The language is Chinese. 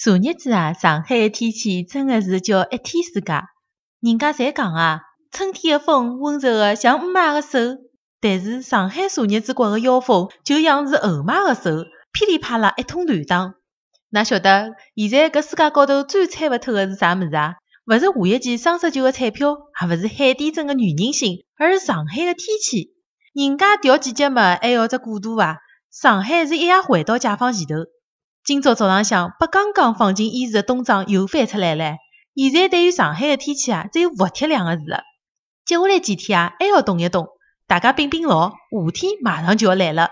昨日子啊，上海个天气真的是叫一天世界。人家侪讲啊，春天个风温柔的像姆妈个手，但是上海昨日子刮个妖风就像是后妈个手，噼里啪啦一通乱打。㑚晓得现在搿世界高头最猜勿透个是啥物事啊？勿是下一期双色球个彩票，也勿是海底针个女人心，而是上海个天气。人家调季节嘛，还要只过渡伐？上海是一夜回到解放前头。今朝早浪向，把刚刚放进衣橱的冬装又翻出来了。现在对于上海的天气啊，只有服帖两个字了。接下来几天啊，还要冻一冻。大家冰冰牢，夏天马上就要来了。